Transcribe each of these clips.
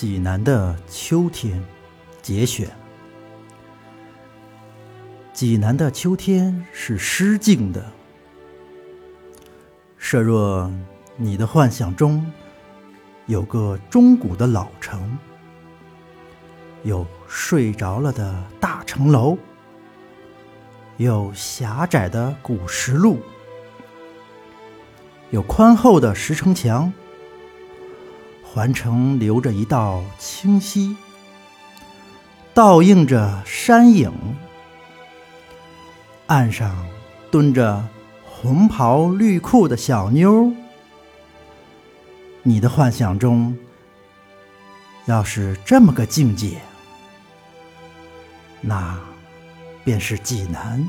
济南的秋天节选。济南的秋天是诗境的。设若你的幻想中有个中古的老城，有睡着了的大城楼，有狭窄的古石路，有宽厚的石城墙，环城留着一道清溪，倒映着山影。岸上蹲着红袍绿裤的小妞，你的幻想中要是这么个境界，那便是济南。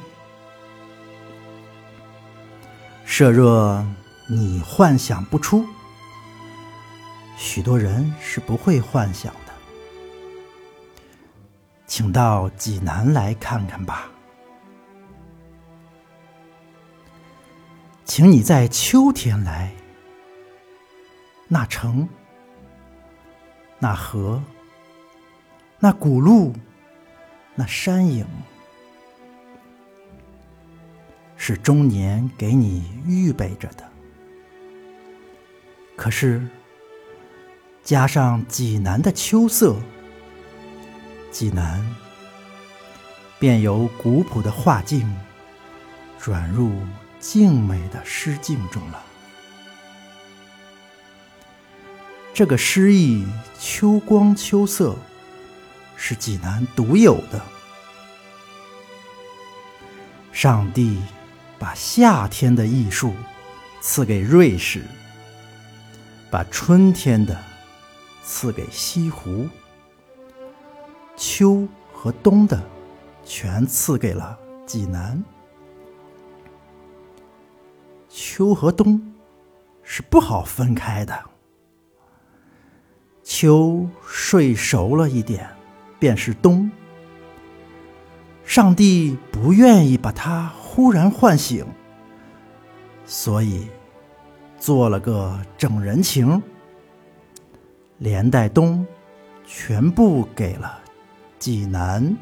设若你幻想不出，许多人是不会幻想的，请到济南来看看吧。请你在秋天来，那城、那河、那古路、那山影，是终年给你预备着的。可是，加上济南的秋色，济南便由古朴的画境转入。静美的诗境中了。这个诗意秋光秋色，是济南独有的。上帝把夏天的艺术赐给瑞士，把春天的赐给西湖，秋和冬的全赐给了济南。秋和冬是不好分开的。秋睡熟了一点，便是冬。上帝不愿意把它忽然唤醒，所以做了个整人情，连带东全部给了济南。